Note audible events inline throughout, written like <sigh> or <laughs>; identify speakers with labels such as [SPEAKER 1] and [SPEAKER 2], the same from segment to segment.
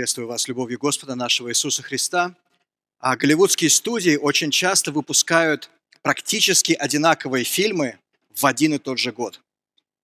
[SPEAKER 1] Приветствую вас любовью Господа нашего Иисуса Христа. А голливудские студии очень часто выпускают практически одинаковые фильмы в один и тот же год.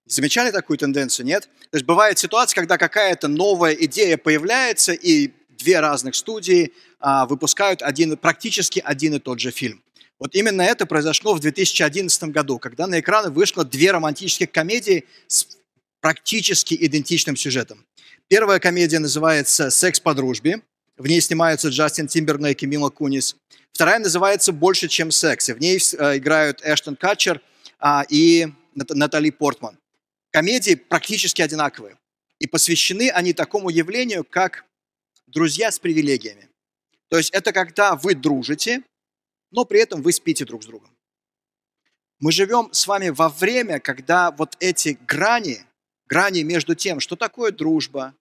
[SPEAKER 1] Замечали такую тенденцию, нет? То есть бывает ситуация, когда какая-то новая идея появляется, и две разных студии а, выпускают один, практически один и тот же фильм. Вот именно это произошло в 2011 году, когда на экраны вышло две романтических комедии с практически идентичным сюжетом. Первая комедия называется «Секс по дружбе». В ней снимаются Джастин Тимберлейк и Мила Кунис. Вторая называется «Больше, чем секс». В ней э, играют Эштон Катчер а, и Натали Портман. Комедии практически одинаковые. И посвящены они такому явлению, как друзья с привилегиями. То есть это когда вы дружите, но при этом вы спите друг с другом. Мы живем с вами во время, когда вот эти грани грани между тем, что такое дружба,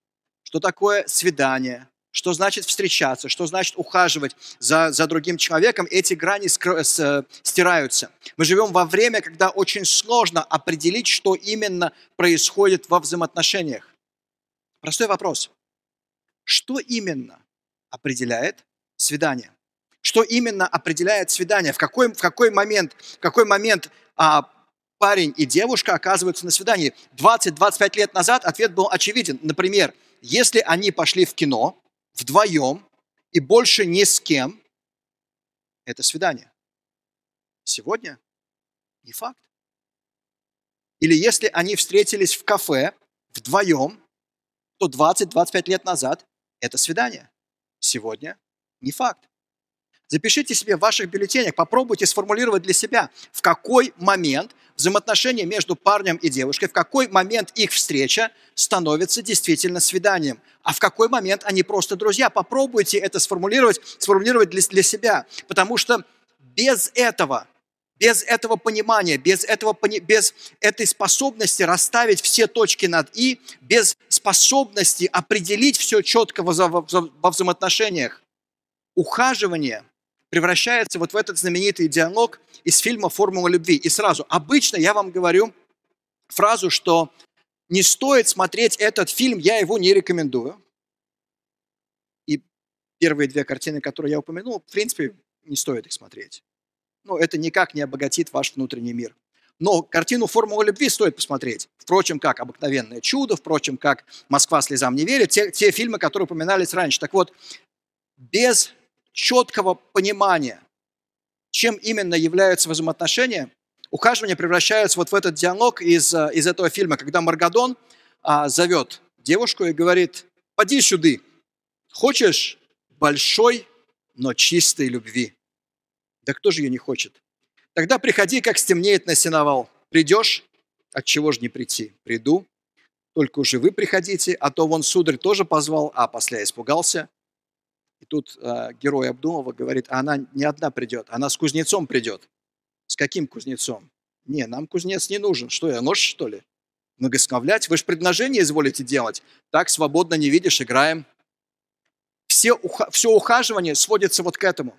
[SPEAKER 1] что такое свидание, что значит встречаться, что значит ухаживать за, за другим человеком, эти грани скр- с, стираются. Мы живем во время, когда очень сложно определить, что именно происходит во взаимоотношениях. Простой вопрос. Что именно определяет свидание? Что именно определяет свидание? В какой, в какой момент, в какой момент а, парень и девушка оказываются на свидании. 20-25 лет назад ответ был очевиден. Например, если они пошли в кино вдвоем и больше ни с кем, это свидание. Сегодня не факт. Или если они встретились в кафе вдвоем, то 20-25 лет назад это свидание. Сегодня не факт. Запишите себе в ваших бюллетенях, попробуйте сформулировать для себя, в какой момент взаимоотношения между парнем и девушкой, в какой момент их встреча становится действительно свиданием, а в какой момент они просто друзья. Попробуйте это сформулировать, сформулировать для, для себя, потому что без этого, без этого понимания, без, этого, без этой способности расставить все точки над «и», без способности определить все четко во, во, во взаимоотношениях, ухаживание – превращается вот в этот знаменитый диалог из фильма «Формула любви». И сразу, обычно я вам говорю фразу, что не стоит смотреть этот фильм, я его не рекомендую. И первые две картины, которые я упомянул, в принципе, не стоит их смотреть. Ну, это никак не обогатит ваш внутренний мир. Но картину «Формула любви» стоит посмотреть. Впрочем, как «Обыкновенное чудо», впрочем, как «Москва слезам не верит», те, те фильмы, которые упоминались раньше. Так вот, без четкого понимания, чем именно являются взаимоотношения, ухаживание превращается вот в этот диалог из, э, из этого фильма, когда Маргадон а, зовет девушку и говорит, поди сюда, хочешь большой, но чистой любви? Да кто же ее не хочет? Тогда приходи, как стемнеет на сеновал. Придешь, от чего же не прийти? Приду, только уже вы приходите, а то вон сударь тоже позвал, а после испугался. И тут э, герой Абдулова говорит, а она не одна придет, она с кузнецом придет. С каким кузнецом? Не, нам кузнец не нужен. Что я, нож что ли? Многосновлять? Вы же предложение изволите делать. Так свободно не видишь, играем. Все, уха, все ухаживание сводится вот к этому.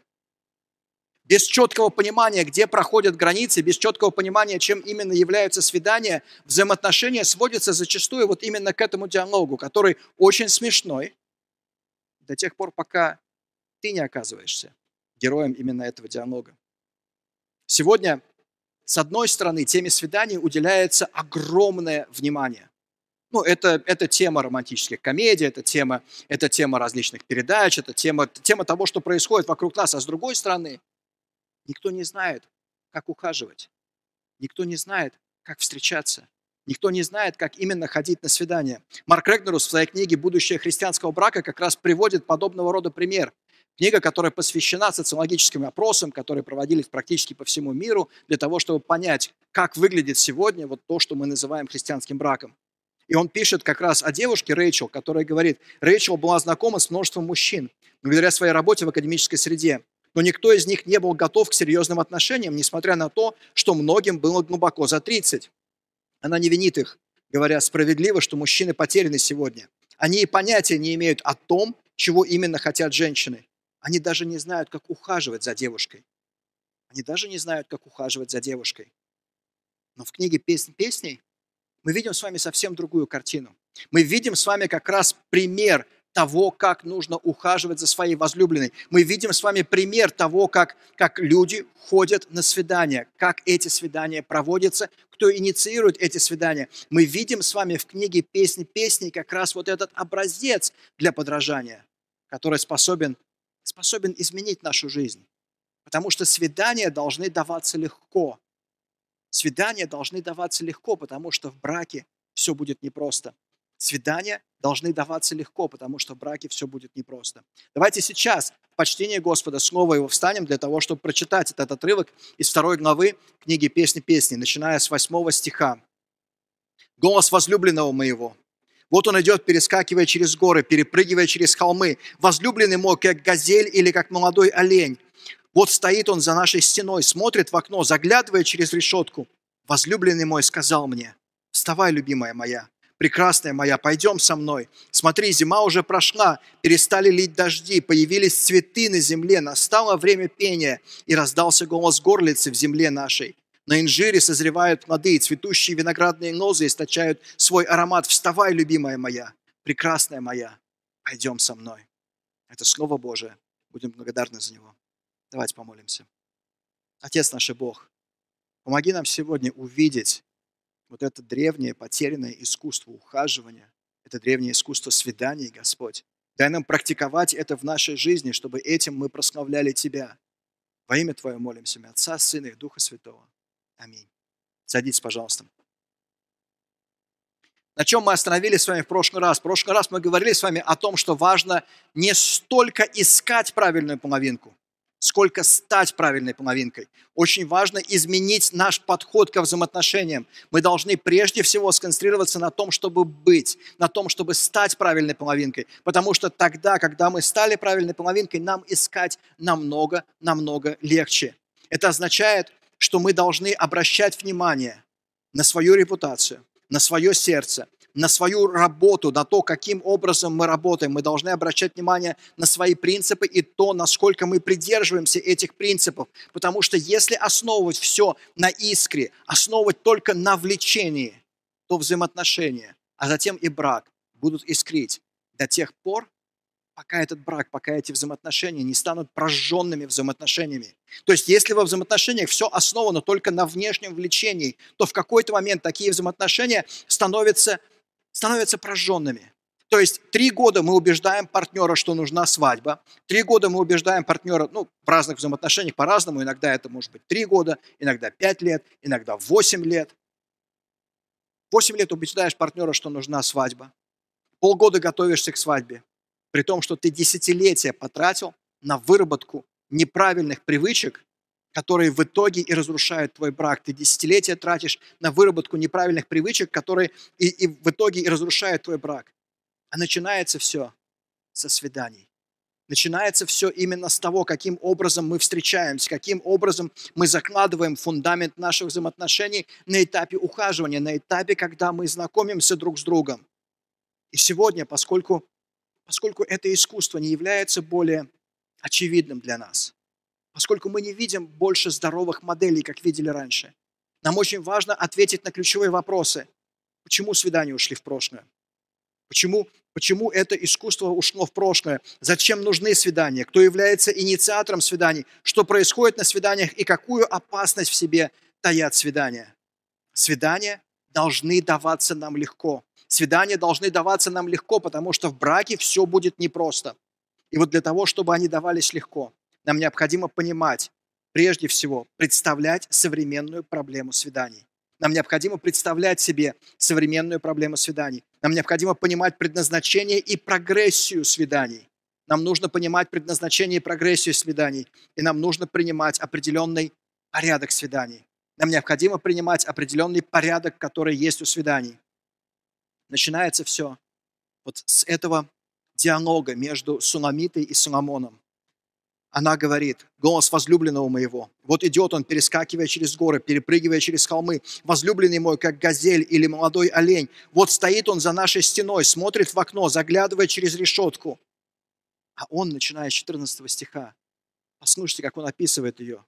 [SPEAKER 1] Без четкого понимания, где проходят границы, без четкого понимания, чем именно являются свидания, взаимоотношения сводятся зачастую вот именно к этому диалогу, который очень смешной, до тех пор, пока ты не оказываешься героем именно этого диалога. Сегодня, с одной стороны, теме свиданий уделяется огромное внимание. Ну, это, это тема романтических комедий, это тема, это тема различных передач, это тема, тема того, что происходит вокруг нас. А с другой стороны, никто не знает, как ухаживать. Никто не знает, как встречаться. Никто не знает, как именно ходить на свидание. Марк Регнерус в своей книге «Будущее христианского брака» как раз приводит подобного рода пример. Книга, которая посвящена социологическим опросам, которые проводились практически по всему миру, для того, чтобы понять, как выглядит сегодня вот то, что мы называем христианским браком. И он пишет как раз о девушке Рэйчел, которая говорит, Рэйчел была знакома с множеством мужчин, благодаря своей работе в академической среде. Но никто из них не был готов к серьезным отношениям, несмотря на то, что многим было глубоко за 30. Она не винит их, говоря справедливо, что мужчины потеряны сегодня. Они и понятия не имеют о том, чего именно хотят женщины. Они даже не знают, как ухаживать за девушкой. Они даже не знают, как ухаживать за девушкой. Но в книге «Песнь песней» мы видим с вами совсем другую картину. Мы видим с вами как раз пример того, как нужно ухаживать за своей возлюбленной. Мы видим с вами пример того, как, как люди ходят на свидания, как эти свидания проводятся, кто инициирует эти свидания. Мы видим с вами в книге «Песни песней» как раз вот этот образец для подражания, который способен, способен изменить нашу жизнь. Потому что свидания должны даваться легко. Свидания должны даваться легко, потому что в браке все будет непросто. Свидания должны даваться легко, потому что в браке все будет непросто. Давайте сейчас в почтение Господа снова его встанем для того, чтобы прочитать этот отрывок из второй главы книги «Песни песни», начиная с восьмого стиха. «Голос возлюбленного моего, вот он идет, перескакивая через горы, перепрыгивая через холмы. Возлюбленный мой, как газель или как молодой олень. Вот стоит он за нашей стеной, смотрит в окно, заглядывая через решетку. Возлюбленный мой сказал мне, вставай, любимая моя, прекрасная моя, пойдем со мной. Смотри, зима уже прошла, перестали лить дожди, появились цветы на земле, настало время пения, и раздался голос горлицы в земле нашей. На инжире созревают плоды, цветущие виноградные лозы источают свой аромат. Вставай, любимая моя, прекрасная моя, пойдем со мной. Это Слово Божие. Будем благодарны за него. Давайте помолимся. Отец наш Бог, помоги нам сегодня увидеть вот это древнее потерянное искусство ухаживания, это древнее искусство свиданий, Господь. Дай нам практиковать это в нашей жизни, чтобы этим мы прославляли Тебя. Во имя Твое молимся, Отца, Сына и Духа Святого. Аминь. Садитесь, пожалуйста. На чем мы остановились с вами в прошлый раз? В прошлый раз мы говорили с вами о том, что важно не столько искать правильную половинку, сколько стать правильной половинкой. Очень важно изменить наш подход ко взаимоотношениям. Мы должны прежде всего сконцентрироваться на том, чтобы быть, на том, чтобы стать правильной половинкой. Потому что тогда, когда мы стали правильной половинкой, нам искать намного, намного легче. Это означает, что мы должны обращать внимание на свою репутацию, на свое сердце, на свою работу, на то, каким образом мы работаем. Мы должны обращать внимание на свои принципы и то, насколько мы придерживаемся этих принципов. Потому что если основывать все на искре, основывать только на влечении, то взаимоотношения, а затем и брак будут искрить до тех пор, пока этот брак, пока эти взаимоотношения не станут прожженными взаимоотношениями. То есть, если во взаимоотношениях все основано только на внешнем влечении, то в какой-то момент такие взаимоотношения становятся становятся прожженными. То есть три года мы убеждаем партнера, что нужна свадьба. Три года мы убеждаем партнера, ну, в разных взаимоотношениях по-разному. Иногда это может быть три года, иногда пять лет, иногда восемь лет. Восемь лет убеждаешь партнера, что нужна свадьба. Полгода готовишься к свадьбе. При том, что ты десятилетия потратил на выработку неправильных привычек, которые в итоге и разрушают твой брак. Ты десятилетия тратишь на выработку неправильных привычек, которые и, и в итоге и разрушают твой брак. А начинается все со свиданий. Начинается все именно с того, каким образом мы встречаемся, каким образом мы закладываем фундамент наших взаимоотношений на этапе ухаживания, на этапе, когда мы знакомимся друг с другом. И сегодня, поскольку, поскольку это искусство не является более очевидным для нас, поскольку мы не видим больше здоровых моделей, как видели раньше. Нам очень важно ответить на ключевые вопросы. Почему свидания ушли в прошлое? Почему, почему это искусство ушло в прошлое? Зачем нужны свидания? Кто является инициатором свиданий? Что происходит на свиданиях и какую опасность в себе таят свидания? Свидания должны даваться нам легко. Свидания должны даваться нам легко, потому что в браке все будет непросто. И вот для того, чтобы они давались легко, нам необходимо понимать, прежде всего, представлять современную проблему свиданий. Нам необходимо представлять себе современную проблему свиданий. Нам необходимо понимать предназначение и прогрессию свиданий. Нам нужно понимать предназначение и прогрессию свиданий. И нам нужно принимать определенный порядок свиданий. Нам необходимо принимать определенный порядок, который есть у свиданий. Начинается все вот с этого диалога между Суламитой и Соломоном она говорит, голос возлюбленного моего. Вот идет он, перескакивая через горы, перепрыгивая через холмы. Возлюбленный мой, как газель или молодой олень. Вот стоит он за нашей стеной, смотрит в окно, заглядывая через решетку. А он, начиная с 14 стиха, послушайте, как он описывает ее.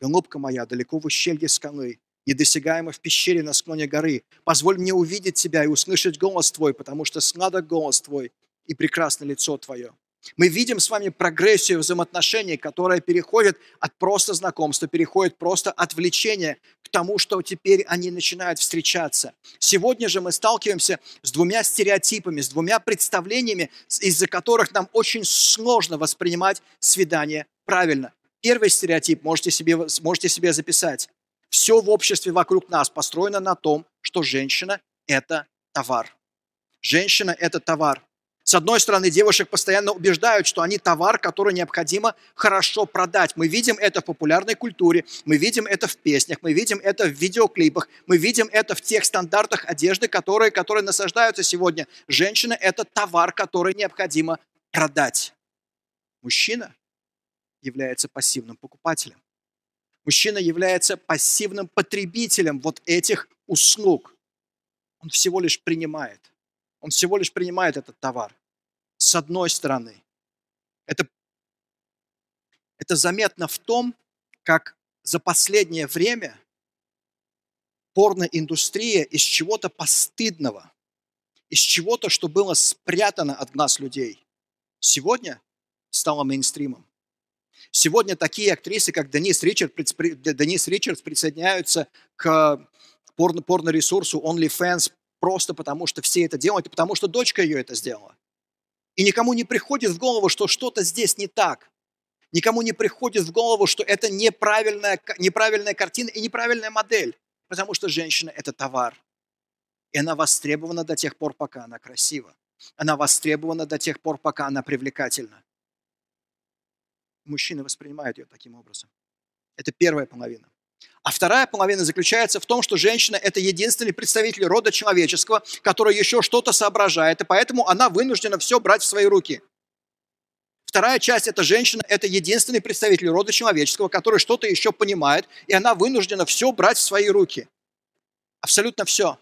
[SPEAKER 1] «Голубка моя, далеко в ущелье скалы, недосягаемо в пещере на склоне горы. Позволь мне увидеть тебя и услышать голос твой, потому что сладок голос твой, и прекрасно лицо Твое. Мы видим с вами прогрессию взаимоотношений, которая переходит от просто знакомства, переходит просто от влечения к тому, что теперь они начинают встречаться. Сегодня же мы сталкиваемся с двумя стереотипами, с двумя представлениями, из-за которых нам очень сложно воспринимать свидание правильно. Первый стереотип можете себе, можете себе записать. Все в обществе вокруг нас построено на том, что женщина – это товар. Женщина – это товар. С одной стороны, девушек постоянно убеждают, что они товар, который необходимо хорошо продать. Мы видим это в популярной культуре, мы видим это в песнях, мы видим это в видеоклипах, мы видим это в тех стандартах одежды, которые, которые насаждаются сегодня. Женщина – это товар, который необходимо продать. Мужчина является пассивным покупателем. Мужчина является пассивным потребителем вот этих услуг. Он всего лишь принимает. Он всего лишь принимает этот товар. С одной стороны, это, это заметно в том, как за последнее время порноиндустрия из чего-то постыдного, из чего-то, что было спрятано от глаз людей, сегодня стала мейнстримом. Сегодня такие актрисы, как Денис Ричард, Денис Ричардс присоединяются к порно, порно-ресурсу OnlyFans просто потому, что все это делают, и потому что дочка ее это сделала. И никому не приходит в голову, что что-то здесь не так. Никому не приходит в голову, что это неправильная, неправильная картина и неправильная модель. Потому что женщина – это товар. И она востребована до тех пор, пока она красива. Она востребована до тех пор, пока она привлекательна. Мужчины воспринимают ее таким образом. Это первая половина. А вторая половина заключается в том, что женщина – это единственный представитель рода человеческого, который еще что-то соображает, и поэтому она вынуждена все брать в свои руки. Вторая часть – это женщина, это единственный представитель рода человеческого, который что-то еще понимает, и она вынуждена все брать в свои руки. Абсолютно все.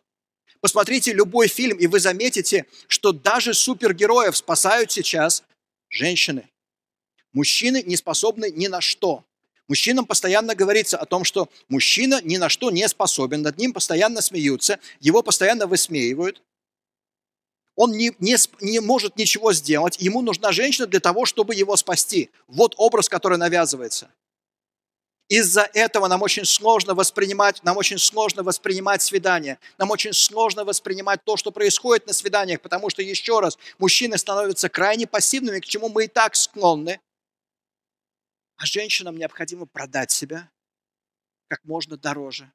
[SPEAKER 1] Посмотрите любой фильм, и вы заметите, что даже супергероев спасают сейчас женщины. Мужчины не способны ни на что. Мужчинам постоянно говорится о том, что мужчина ни на что не способен, над ним постоянно смеются, его постоянно высмеивают. Он не, не, не может ничего сделать, ему нужна женщина для того, чтобы его спасти. Вот образ, который навязывается. Из-за этого нам очень сложно воспринимать, нам очень сложно воспринимать свидание, нам очень сложно воспринимать то, что происходит на свиданиях, потому что, еще раз, мужчины становятся крайне пассивными, к чему мы и так склонны, а женщинам необходимо продать себя как можно дороже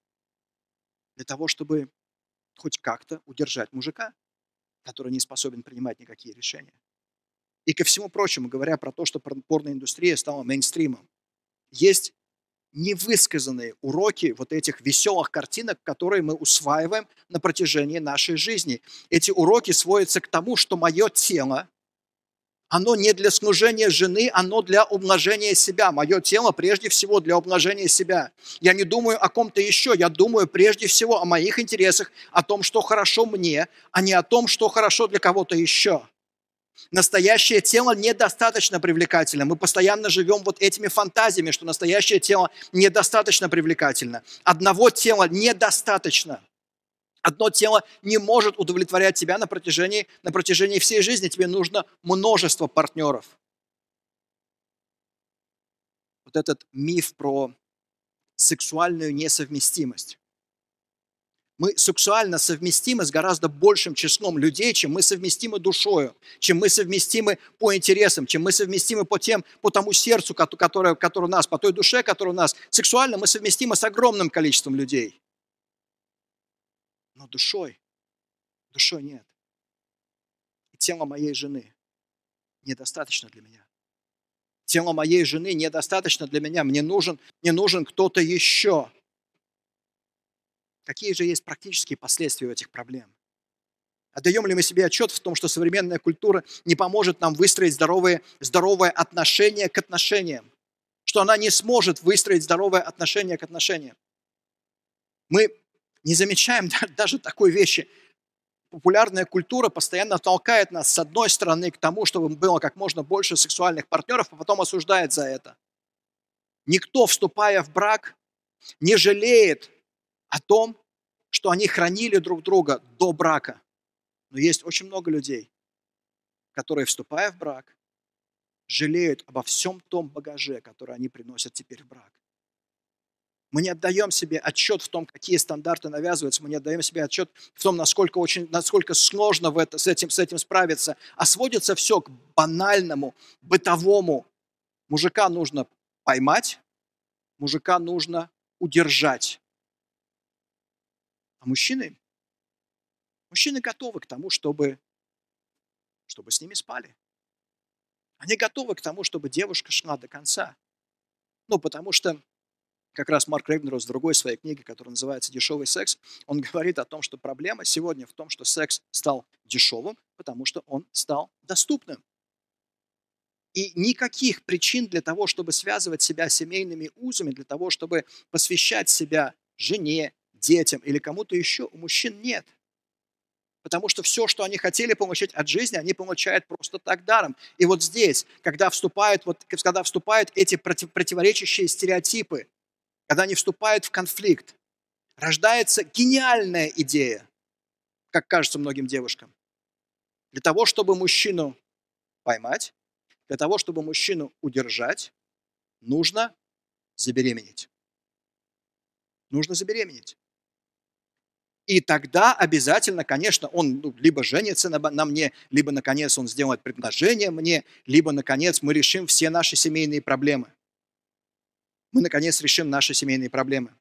[SPEAKER 1] для того, чтобы хоть как-то удержать мужика, который не способен принимать никакие решения. И ко всему прочему, говоря про то, что порноиндустрия стала мейнстримом, есть невысказанные уроки вот этих веселых картинок, которые мы усваиваем на протяжении нашей жизни. Эти уроки сводятся к тому, что мое тело оно не для служения жены, оно для умножения себя. Мое тело прежде всего для умножения себя. Я не думаю о ком-то еще, я думаю прежде всего о моих интересах, о том, что хорошо мне, а не о том, что хорошо для кого-то еще. Настоящее тело недостаточно привлекательно. Мы постоянно живем вот этими фантазиями, что настоящее тело недостаточно привлекательно. Одного тела недостаточно. Одно тело не может удовлетворять тебя на протяжении, на протяжении всей жизни. Тебе нужно множество партнеров. Вот этот миф про сексуальную несовместимость. Мы сексуально совместимы с гораздо большим числом людей, чем мы совместимы душою, чем мы совместимы по интересам, чем мы совместимы по, тем, по тому сердцу, которое, которое у нас, по той душе, которая у нас. Сексуально мы совместимы с огромным количеством людей но душой, душой нет. И тело моей жены недостаточно для меня. Тело моей жены недостаточно для меня. Мне нужен, мне нужен кто-то еще. Какие же есть практические последствия у этих проблем? Отдаем ли мы себе отчет в том, что современная культура не поможет нам выстроить здоровые, здоровое отношение к отношениям? Что она не сможет выстроить здоровое отношение к отношениям? Мы не замечаем <laughs> даже такой вещи. Популярная культура постоянно толкает нас с одной стороны к тому, чтобы было как можно больше сексуальных партнеров, а потом осуждает за это. Никто, вступая в брак, не жалеет о том, что они хранили друг друга до брака. Но есть очень много людей, которые, вступая в брак, жалеют обо всем том багаже, который они приносят теперь в брак. Мы не отдаем себе отчет в том, какие стандарты навязываются, мы не отдаем себе отчет в том, насколько, очень, насколько сложно в это, с, этим, с этим справиться. А сводится все к банальному, бытовому. Мужика нужно поймать, мужика нужно удержать. А мужчины, мужчины готовы к тому, чтобы, чтобы с ними спали. Они готовы к тому, чтобы девушка шла до конца. Ну, потому что как раз Марк Рейбнерос в другой своей книге, которая называется «Дешевый секс», он <laughs> говорит о том, что проблема сегодня в том, что секс стал дешевым, потому что он стал доступным. И никаких причин для того, чтобы связывать себя семейными узами, для того, чтобы посвящать себя жене, детям или кому-то еще, у мужчин нет – Потому что все, что они хотели получить от жизни, они получают просто так даром. И вот здесь, когда вступают, вот, когда вступают эти против, противоречащие стереотипы, когда они вступают в конфликт, рождается гениальная идея, как кажется многим девушкам. Для того, чтобы мужчину поймать, для того, чтобы мужчину удержать, нужно забеременеть. Нужно забеременеть. И тогда обязательно, конечно, он ну, либо женится на, на мне, либо, наконец, он сделает предложение мне, либо, наконец, мы решим все наши семейные проблемы. Мы, наконец, решим наши семейные проблемы.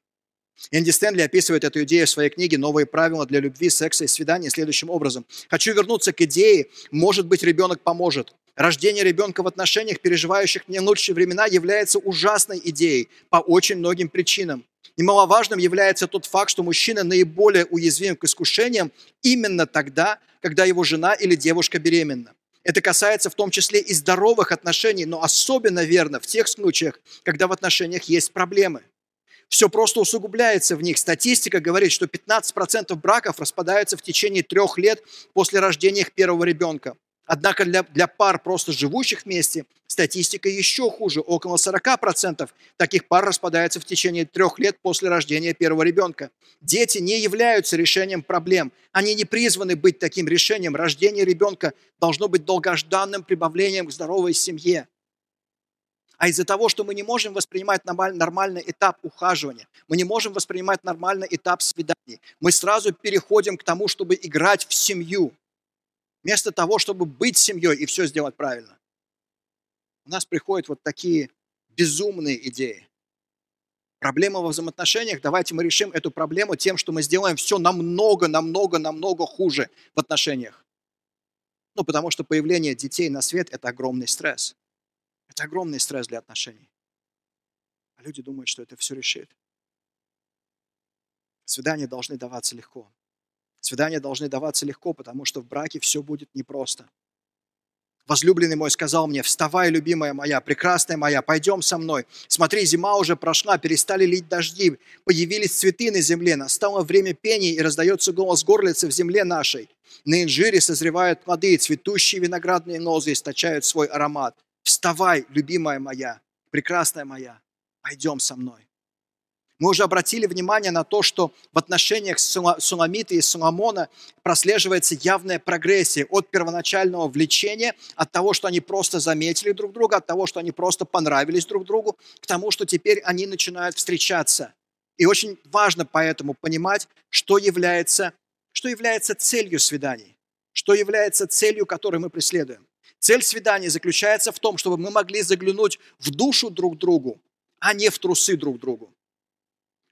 [SPEAKER 1] Энди Стэнли описывает эту идею в своей книге «Новые правила для любви, секса и свидания» следующим образом. «Хочу вернуться к идее, может быть, ребенок поможет. Рождение ребенка в отношениях, переживающих не лучшие времена, является ужасной идеей по очень многим причинам. Немаловажным является тот факт, что мужчина наиболее уязвим к искушениям именно тогда, когда его жена или девушка беременна. Это касается в том числе и здоровых отношений, но особенно верно в тех случаях, когда в отношениях есть проблемы. Все просто усугубляется в них. Статистика говорит, что 15% браков распадаются в течение трех лет после рождения их первого ребенка. Однако для, для пар, просто живущих вместе, статистика еще хуже. Около 40% таких пар распадаются в течение трех лет после рождения первого ребенка. Дети не являются решением проблем. Они не призваны быть таким решением. Рождение ребенка должно быть долгожданным прибавлением к здоровой семье. А из-за того, что мы не можем воспринимать нормальный этап ухаживания, мы не можем воспринимать нормальный этап свиданий, мы сразу переходим к тому, чтобы играть в семью – Вместо того, чтобы быть семьей и все сделать правильно. У нас приходят вот такие безумные идеи. Проблема во взаимоотношениях, давайте мы решим эту проблему тем, что мы сделаем все намного, намного, намного хуже в отношениях. Ну, потому что появление детей на свет – это огромный стресс. Это огромный стресс для отношений. А люди думают, что это все решит. Свидания должны даваться легко. Свидания должны даваться легко, потому что в браке все будет непросто. Возлюбленный мой сказал мне, вставай, любимая моя, прекрасная моя, пойдем со мной. Смотри, зима уже прошла, перестали лить дожди, появились цветы на земле, настало время пения и раздается голос горлицы в земле нашей. На инжире созревают плоды, цветущие виноградные лозы источают свой аромат. Вставай, любимая моя, прекрасная моя, пойдем со мной. Мы уже обратили внимание на то, что в отношениях Суламита и Соломона прослеживается явная прогрессия от первоначального влечения, от того, что они просто заметили друг друга, от того, что они просто понравились друг другу, к тому, что теперь они начинают встречаться. И очень важно поэтому понимать, что является, что является целью свиданий, что является целью, которую мы преследуем. Цель свидания заключается в том, чтобы мы могли заглянуть в душу друг другу, а не в трусы друг другу.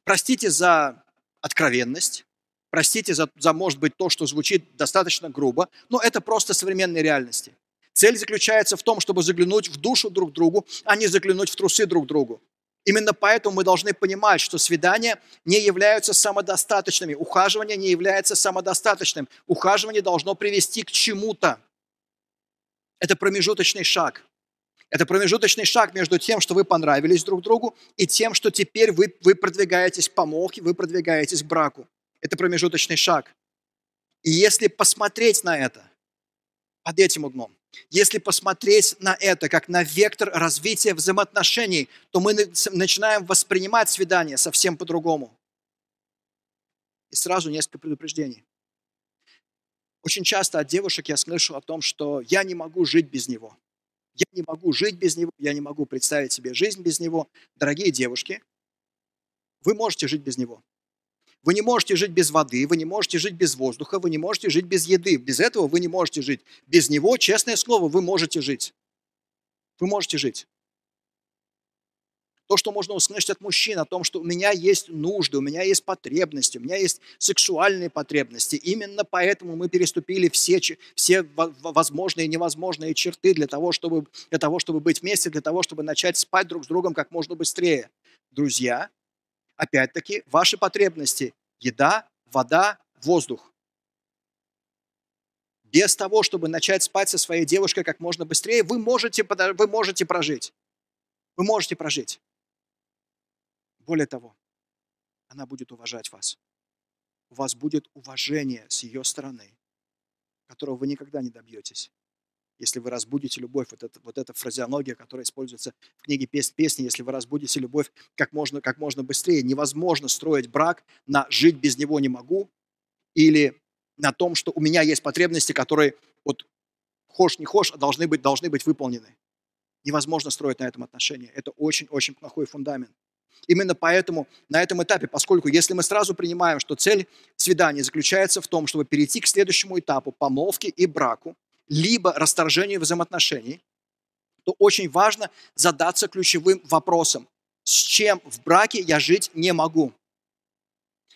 [SPEAKER 1] Простите за откровенность, простите за, за, может быть, то, что звучит достаточно грубо, но это просто современные реальности. Цель заключается в том, чтобы заглянуть в душу друг другу, а не заглянуть в трусы друг другу. Именно поэтому мы должны понимать, что свидания не являются самодостаточными, ухаживание не является самодостаточным. Ухаживание должно привести к чему-то. Это промежуточный шаг. Это промежуточный шаг между тем, что вы понравились друг другу, и тем, что теперь вы, вы продвигаетесь помолвке, вы продвигаетесь к браку. Это промежуточный шаг. И если посмотреть на это под этим углом, если посмотреть на это как на вектор развития взаимоотношений, то мы начинаем воспринимать свидание совсем по-другому. И сразу несколько предупреждений. Очень часто от девушек я слышу о том, что я не могу жить без него. Я не могу жить без него, я не могу представить себе жизнь без него. Дорогие девушки, вы можете жить без него. Вы не можете жить без воды, вы не можете жить без воздуха, вы не можете жить без еды. Без этого вы не можете жить. Без него, честное слово, вы можете жить. Вы можете жить. То, что можно услышать от мужчин, о том, что у меня есть нужды, у меня есть потребности, у меня есть сексуальные потребности. Именно поэтому мы переступили все, все возможные и невозможные черты для того, чтобы, для того, чтобы быть вместе, для того, чтобы начать спать друг с другом как можно быстрее. Друзья, опять-таки, ваши потребности – еда, вода, воздух. Без того, чтобы начать спать со своей девушкой как можно быстрее, вы можете, вы можете прожить. Вы можете прожить. Более того, она будет уважать вас. У вас будет уважение с ее стороны, которого вы никогда не добьетесь. Если вы разбудите любовь, вот, это, вот эта фразеология, которая используется в книге «Песнь песни», если вы разбудите любовь как можно, как можно быстрее, невозможно строить брак на «жить без него не могу» или на том, что у меня есть потребности, которые вот хошь не хошь, а должны быть, должны быть выполнены. Невозможно строить на этом отношения. Это очень-очень плохой фундамент. Именно поэтому на этом этапе, поскольку если мы сразу принимаем, что цель свидания заключается в том, чтобы перейти к следующему этапу помолвки и браку, либо расторжению взаимоотношений, то очень важно задаться ключевым вопросом, с чем в браке я жить не могу,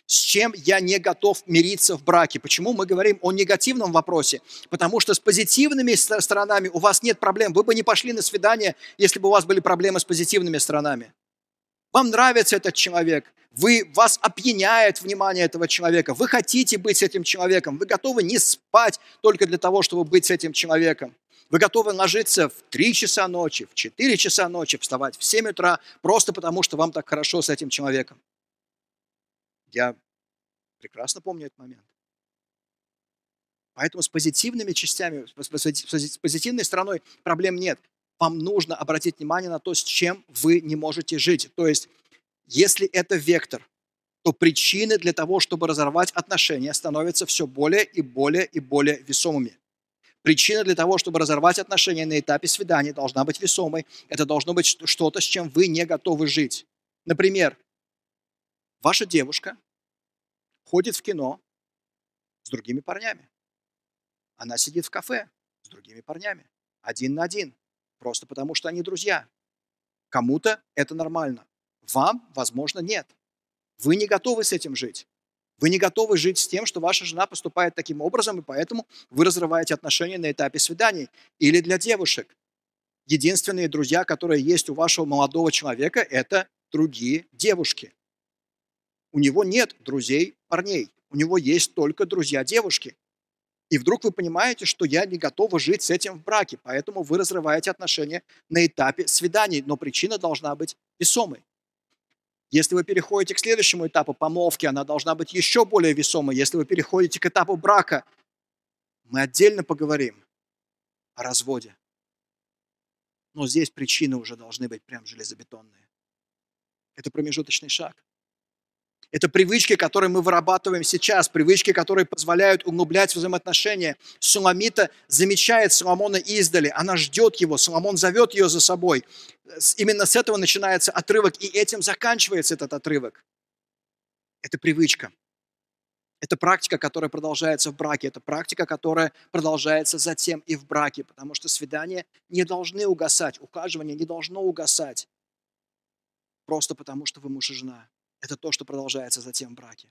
[SPEAKER 1] с чем я не готов мириться в браке. Почему мы говорим о негативном вопросе? Потому что с позитивными сторонами у вас нет проблем. Вы бы не пошли на свидание, если бы у вас были проблемы с позитивными сторонами. Вам нравится этот человек, вы, вас опьяняет внимание этого человека, вы хотите быть с этим человеком, вы готовы не спать только для того, чтобы быть с этим человеком. Вы готовы ложиться в 3 часа ночи, в 4 часа ночи, вставать в 7 утра, просто потому что вам так хорошо с этим человеком. Я прекрасно помню этот момент. Поэтому с позитивными частями, с позитивной стороной проблем нет вам нужно обратить внимание на то, с чем вы не можете жить. То есть, если это вектор, то причины для того, чтобы разорвать отношения, становятся все более и более и более весомыми. Причина для того, чтобы разорвать отношения на этапе свидания, должна быть весомой. Это должно быть что-то, с чем вы не готовы жить. Например, ваша девушка ходит в кино с другими парнями. Она сидит в кафе с другими парнями, один на один просто потому что они друзья. Кому-то это нормально. Вам, возможно, нет. Вы не готовы с этим жить. Вы не готовы жить с тем, что ваша жена поступает таким образом, и поэтому вы разрываете отношения на этапе свиданий. Или для девушек. Единственные друзья, которые есть у вашего молодого человека, это другие девушки. У него нет друзей парней, у него есть только друзья девушки. И вдруг вы понимаете, что я не готова жить с этим в браке, поэтому вы разрываете отношения на этапе свиданий, но причина должна быть весомой. Если вы переходите к следующему этапу помолвки, она должна быть еще более весомой. Если вы переходите к этапу брака, мы отдельно поговорим о разводе. Но здесь причины уже должны быть прям железобетонные. Это промежуточный шаг. Это привычки, которые мы вырабатываем сейчас, привычки, которые позволяют углублять взаимоотношения. Суламита замечает Соломона издали, она ждет его, Соломон зовет ее за собой. Именно с этого начинается отрывок, и этим заканчивается этот отрывок. Это привычка. Это практика, которая продолжается в браке. Это практика, которая продолжается затем и в браке, потому что свидания не должны угасать, ухаживание не должно угасать. Просто потому, что вы муж и жена это то, что продолжается затем в браке.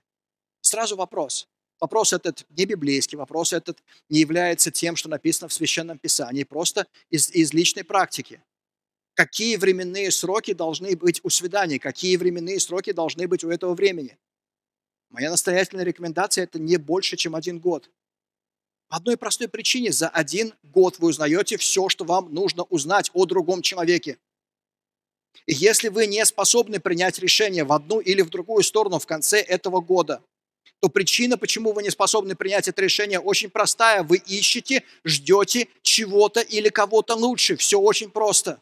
[SPEAKER 1] Сразу вопрос. Вопрос этот не библейский, вопрос этот не является тем, что написано в Священном Писании, просто из, из личной практики. Какие временные сроки должны быть у свиданий, какие временные сроки должны быть у этого времени. Моя настоятельная рекомендация – это не больше, чем один год. По одной простой причине. За один год вы узнаете все, что вам нужно узнать о другом человеке. И если вы не способны принять решение в одну или в другую сторону в конце этого года, то причина, почему вы не способны принять это решение, очень простая. Вы ищете, ждете чего-то или кого-то лучше. Все очень просто.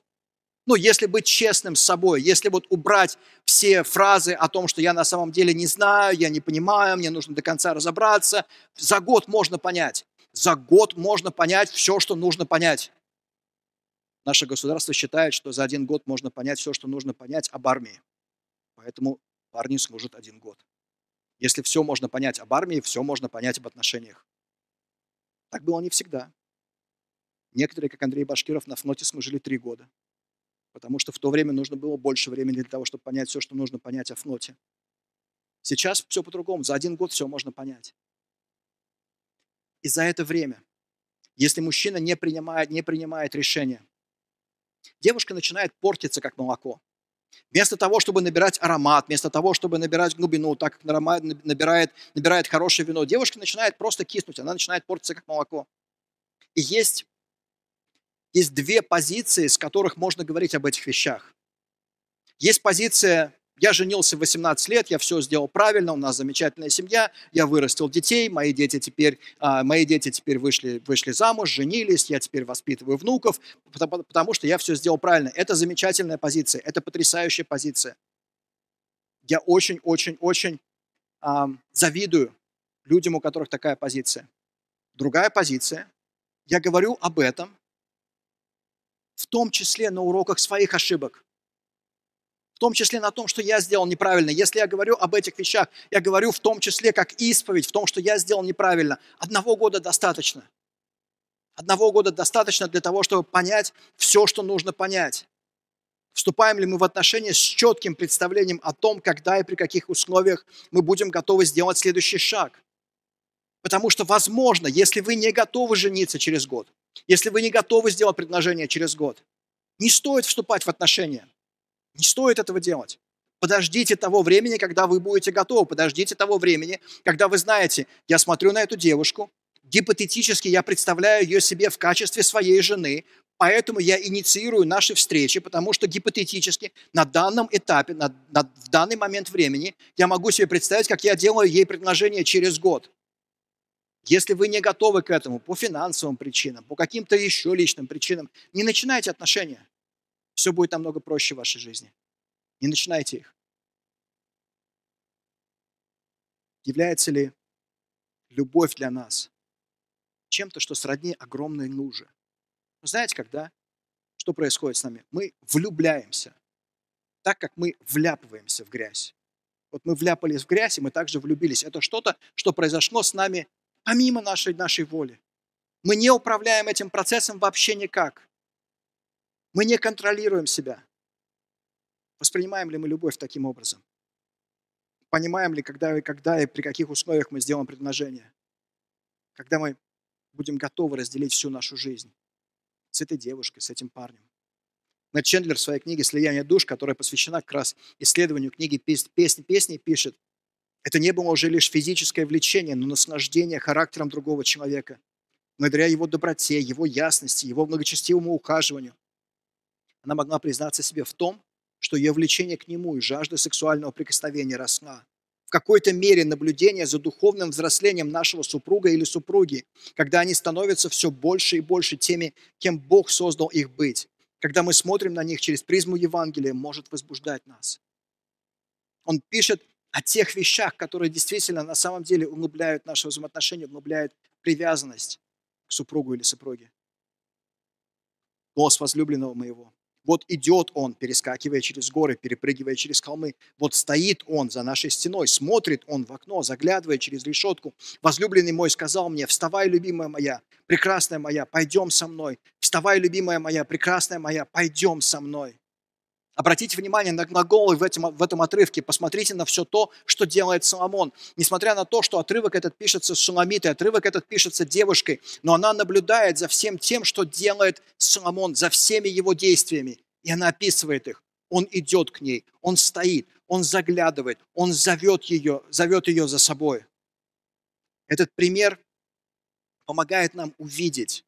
[SPEAKER 1] Ну, если быть честным с собой, если вот убрать все фразы о том, что я на самом деле не знаю, я не понимаю, мне нужно до конца разобраться, за год можно понять. За год можно понять все, что нужно понять. Наше государство считает, что за один год можно понять все, что нужно понять об армии. Поэтому парни служат один год. Если все можно понять об армии, все можно понять об отношениях. Так было не всегда. Некоторые, как Андрей Башкиров, на флоте служили три года. Потому что в то время нужно было больше времени для того, чтобы понять все, что нужно понять о флоте. Сейчас все по-другому. За один год все можно понять. И за это время, если мужчина не принимает, не принимает решения, девушка начинает портиться, как молоко. Вместо того, чтобы набирать аромат, вместо того, чтобы набирать глубину, так как набирает, набирает хорошее вино, девушка начинает просто киснуть, она начинает портиться, как молоко. И есть, есть две позиции, с которых можно говорить об этих вещах. Есть позиция я женился в 18 лет, я все сделал правильно, у нас замечательная семья, я вырастил детей, мои дети теперь, а, мои дети теперь вышли, вышли замуж, женились, я теперь воспитываю внуков, потому, потому что я все сделал правильно. Это замечательная позиция, это потрясающая позиция. Я очень-очень-очень а, завидую людям, у которых такая позиция. Другая позиция, я говорю об этом, в том числе на уроках своих ошибок том числе на том, что я сделал неправильно. Если я говорю об этих вещах, я говорю в том числе как исповедь, в том, что я сделал неправильно. Одного года достаточно. Одного года достаточно для того, чтобы понять все, что нужно понять. Вступаем ли мы в отношения с четким представлением о том, когда и при каких условиях мы будем готовы сделать следующий шаг. Потому что, возможно, если вы не готовы жениться через год, если вы не готовы сделать предложение через год, не стоит вступать в отношения. Не стоит этого делать. Подождите того времени, когда вы будете готовы. Подождите того времени, когда вы знаете, я смотрю на эту девушку, гипотетически я представляю ее себе в качестве своей жены, поэтому я инициирую наши встречи, потому что гипотетически на данном этапе, на, на, в данный момент времени я могу себе представить, как я делаю ей предложение через год. Если вы не готовы к этому по финансовым причинам, по каким-то еще личным причинам, не начинайте отношения все будет намного проще в вашей жизни. Не начинайте их. Является ли любовь для нас чем-то, что сродни огромной луже? Вы знаете, когда? Что происходит с нами? Мы влюбляемся, так как мы вляпываемся в грязь. Вот мы вляпались в грязь, и мы также влюбились. Это что-то, что произошло с нами помимо нашей, нашей воли. Мы не управляем этим процессом вообще никак. Мы не контролируем себя. Воспринимаем ли мы любовь таким образом? Понимаем ли, когда и когда и при каких условиях мы сделаем предложение? Когда мы будем готовы разделить всю нашу жизнь с этой девушкой, с этим парнем. Мэтт Чендлер в своей книге «Слияние душ», которая посвящена как раз исследованию книги «Песни, песни» пишет, это не было уже лишь физическое влечение, но наслаждение характером другого человека. Благодаря его доброте, его ясности, его многочастивому ухаживанию, она могла признаться себе в том, что ее влечение к нему и жажда сексуального прикосновения росла. В какой-то мере наблюдение за духовным взрослением нашего супруга или супруги, когда они становятся все больше и больше теми, кем Бог создал их быть. Когда мы смотрим на них через призму Евангелия, может возбуждать нас. Он пишет о тех вещах, которые действительно на самом деле углубляют наши взаимоотношения, углубляют привязанность к супругу или супруге. Голос возлюбленного моего, вот идет он, перескакивая через горы, перепрыгивая через холмы. Вот стоит он за нашей стеной, смотрит он в окно, заглядывая через решетку. Возлюбленный мой сказал мне, вставай, любимая моя, прекрасная моя, пойдем со мной. Вставай, любимая моя, прекрасная моя, пойдем со мной. Обратите внимание на глаголы в этом, в этом отрывке. Посмотрите на все то, что делает Соломон. Несмотря на то, что отрывок этот пишется с Шаламитой, отрывок этот пишется девушкой, но она наблюдает за всем тем, что делает Соломон, за всеми его действиями. И она описывает их. Он идет к ней, он стоит, он заглядывает, он зовет ее, зовет ее за собой. Этот пример помогает нам увидеть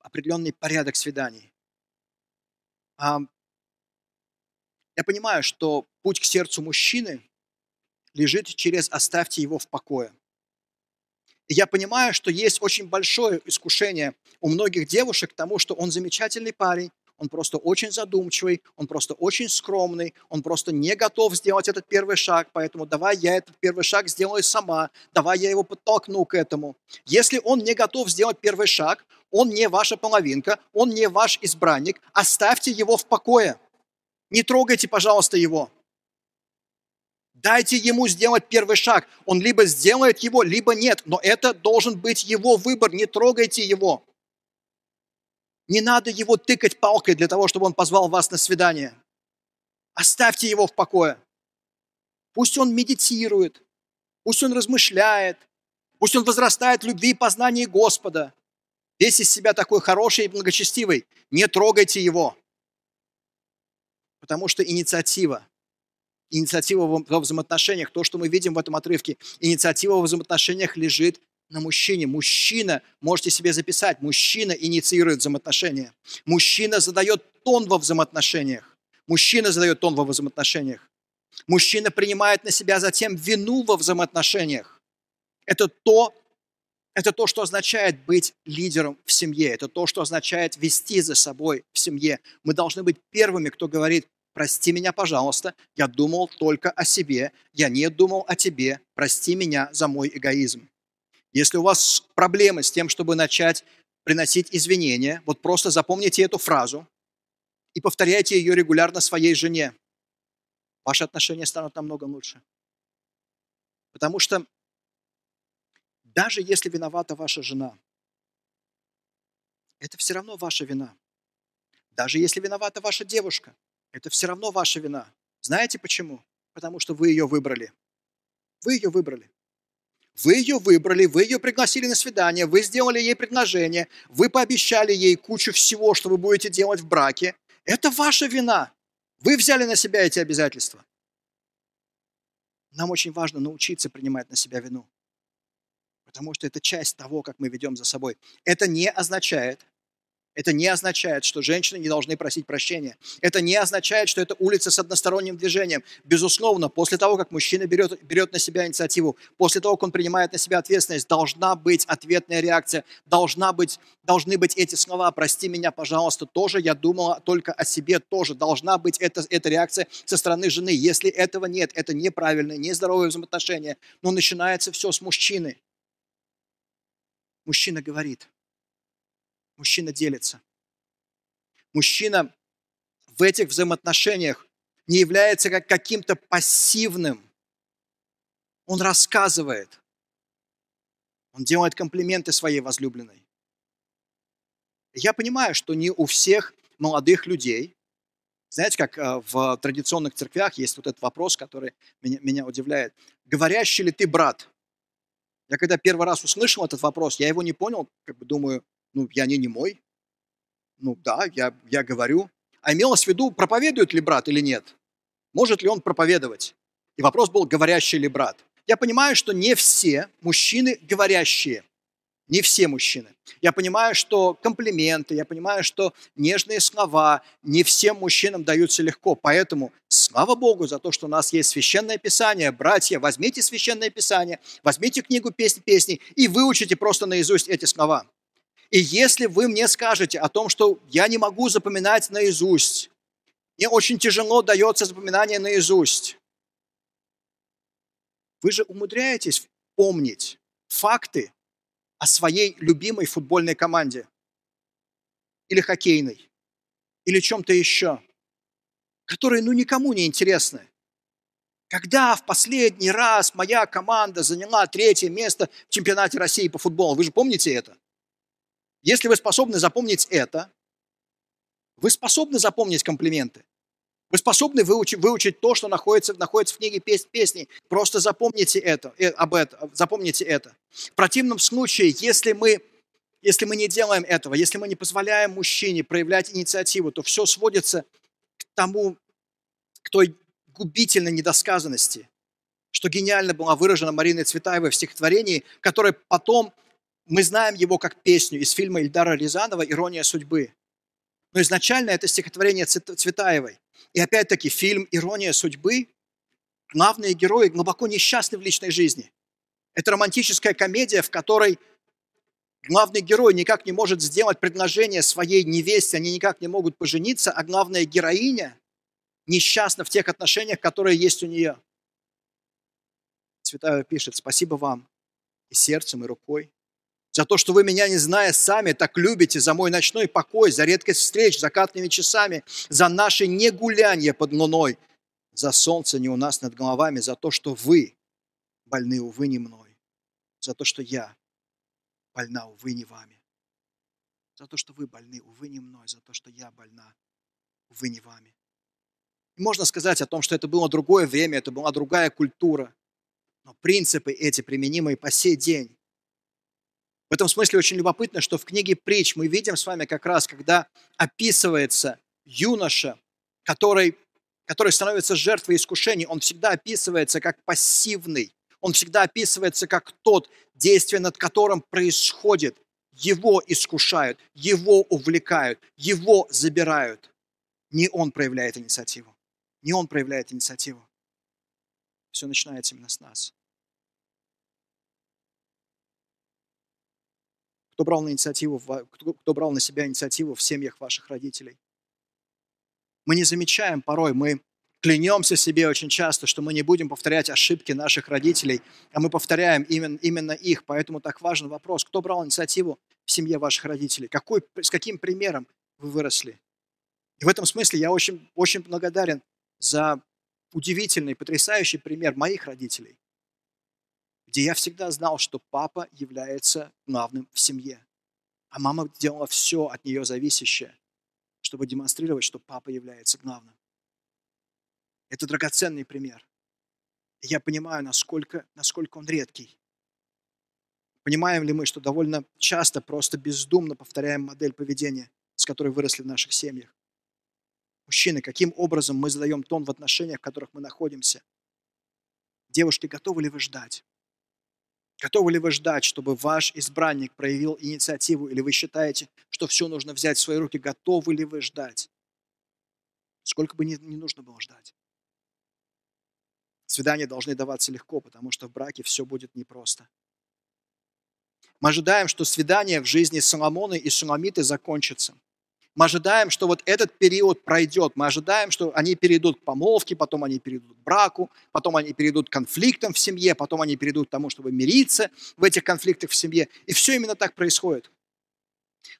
[SPEAKER 1] определенный порядок свиданий. Я понимаю, что путь к сердцу мужчины лежит через «оставьте его в покое». И я понимаю, что есть очень большое искушение у многих девушек к тому, что он замечательный парень, он просто очень задумчивый, он просто очень скромный, он просто не готов сделать этот первый шаг, поэтому давай я этот первый шаг сделаю сама, давай я его подтолкну к этому. Если он не готов сделать первый шаг, он не ваша половинка, он не ваш избранник, оставьте его в покое. Не трогайте, пожалуйста, его. Дайте ему сделать первый шаг. Он либо сделает его, либо нет. Но это должен быть его выбор. Не трогайте его. Не надо его тыкать палкой для того, чтобы он позвал вас на свидание. Оставьте его в покое. Пусть он медитирует, пусть он размышляет, пусть он возрастает в любви и познании Господа. Весь из себя такой хороший и благочестивый. Не трогайте его. Потому что инициатива, инициатива во взаимоотношениях, то, что мы видим в этом отрывке, инициатива во взаимоотношениях лежит на мужчине. Мужчина, можете себе записать, мужчина инициирует взаимоотношения. Мужчина задает тон во взаимоотношениях. Мужчина задает тон во взаимоотношениях. Мужчина принимает на себя затем вину во взаимоотношениях. Это то, это то, что означает быть лидером в семье. Это то, что означает вести за собой в семье. Мы должны быть первыми, кто говорит, прости меня, пожалуйста, я думал только о себе, я не думал о тебе, прости меня за мой эгоизм. Если у вас проблемы с тем, чтобы начать приносить извинения, вот просто запомните эту фразу и повторяйте ее регулярно своей жене. Ваши отношения станут намного лучше. Потому что даже если виновата ваша жена, это все равно ваша вина. Даже если виновата ваша девушка, это все равно ваша вина. Знаете почему? Потому что вы ее выбрали. Вы ее выбрали. Вы ее выбрали, вы ее пригласили на свидание, вы сделали ей предложение, вы пообещали ей кучу всего, что вы будете делать в браке. Это ваша вина. Вы взяли на себя эти обязательства. Нам очень важно научиться принимать на себя вину. Потому что это часть того, как мы ведем за собой. Это не означает, это не означает, что женщины не должны просить прощения. Это не означает, что это улица с односторонним движением. Безусловно, после того, как мужчина берет, берет на себя инициативу, после того, как он принимает на себя ответственность, должна быть ответная реакция, должна быть, должны быть эти слова «прости меня, пожалуйста», тоже я думала только о себе, тоже должна быть эта, эта реакция со стороны жены. Если этого нет, это неправильное, нездоровое взаимоотношение, но начинается все с мужчины. Мужчина говорит – Мужчина делится. Мужчина в этих взаимоотношениях не является как каким-то пассивным. Он рассказывает. Он делает комплименты своей возлюбленной. Я понимаю, что не у всех молодых людей, знаете, как э, в традиционных церквях есть вот этот вопрос, который меня, меня удивляет. Говорящий ли ты брат? Я когда первый раз услышал этот вопрос, я его не понял, как бы думаю, ну, я не немой. Ну да, я, я говорю. А имелось в виду, проповедует ли брат или нет? Может ли он проповедовать? И вопрос был, говорящий ли брат. Я понимаю, что не все мужчины говорящие. Не все мужчины. Я понимаю, что комплименты, я понимаю, что нежные слова не всем мужчинам даются легко. Поэтому слава Богу за то, что у нас есть священное писание. Братья, возьмите священное писание, возьмите книгу песни песни и выучите просто наизусть эти слова. И если вы мне скажете о том, что я не могу запоминать наизусть, мне очень тяжело дается запоминание наизусть, вы же умудряетесь помнить факты о своей любимой футбольной команде или хоккейной, или чем-то еще, которые ну никому не интересны. Когда в последний раз моя команда заняла третье место в чемпионате России по футболу? Вы же помните это? Если вы способны запомнить это, вы способны запомнить комплименты. Вы способны выучить, выучить то, что находится, находится в книге пес, песни. Просто запомните это, э, об этом, запомните это. В противном случае, если мы, если мы не делаем этого, если мы не позволяем мужчине проявлять инициативу, то все сводится к тому, к той губительной недосказанности, что гениально была выражена Мариной Цветаевой в стихотворении, которое потом мы знаем его как песню из фильма Ильдара Рязанова «Ирония судьбы». Но изначально это стихотворение Цветаевой. И опять-таки фильм «Ирония судьбы» главные герои глубоко несчастны в личной жизни. Это романтическая комедия, в которой Главный герой никак не может сделать предложение своей невесте, они никак не могут пожениться, а главная героиня несчастна в тех отношениях, которые есть у нее. Святая пишет, спасибо вам и сердцем, и рукой, за то, что вы меня, не зная сами, так любите, за мой ночной покой, за редкость встреч, закатными часами, за наше негуляние под луной, за солнце не у нас над головами, за то, что вы больны, увы, не мной, за то, что я больна, увы, не вами, за то, что вы больны, увы, не мной, за то, что я больна, увы, не вами. И можно сказать о том, что это было другое время, это была другая культура, но принципы эти применимы и по сей день. В этом смысле очень любопытно, что в книге «Притч» мы видим с вами как раз, когда описывается юноша, который, который становится жертвой искушений, он всегда описывается как пассивный, он всегда описывается как тот, действие над которым происходит. Его искушают, его увлекают, его забирают. Не он проявляет инициативу. Не он проявляет инициативу. Все начинается именно с нас. Кто брал на, инициативу, кто, кто брал на себя инициативу в семьях ваших родителей? Мы не замечаем порой, мы клянемся себе очень часто, что мы не будем повторять ошибки наших родителей, а мы повторяем именно, именно их. Поэтому так важен вопрос, кто брал инициативу в семье ваших родителей? Какой, с каким примером вы выросли? И в этом смысле я очень, очень благодарен за удивительный, потрясающий пример моих родителей где я всегда знал, что папа является главным в семье. А мама делала все от нее зависящее, чтобы демонстрировать, что папа является главным. Это драгоценный пример. Я понимаю, насколько, насколько он редкий. Понимаем ли мы, что довольно часто просто бездумно повторяем модель поведения, с которой выросли в наших семьях? Мужчины, каким образом мы задаем тон в отношениях, в которых мы находимся? Девушки, готовы ли вы ждать? Готовы ли вы ждать, чтобы ваш избранник проявил инициативу, или вы считаете, что все нужно взять в свои руки? Готовы ли вы ждать? Сколько бы ни, ни нужно было ждать. Свидания должны даваться легко, потому что в браке все будет непросто. Мы ожидаем, что свидание в жизни Соломона и Суламиты закончится – мы ожидаем, что вот этот период пройдет. Мы ожидаем, что они перейдут к помолвке, потом они перейдут к браку, потом они перейдут к конфликтам в семье, потом они перейдут к тому, чтобы мириться в этих конфликтах в семье. И все именно так происходит.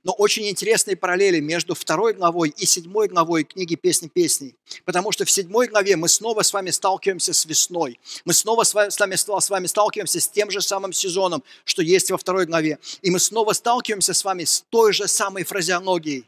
[SPEAKER 1] Но очень интересные параллели между второй главой и седьмой главой книги «Песни песней». Потому что в седьмой главе мы снова с вами сталкиваемся с весной. Мы снова с вами, с вами сталкиваемся с тем же самым сезоном, что есть во второй главе. И мы снова сталкиваемся с вами с той же самой фразеологией.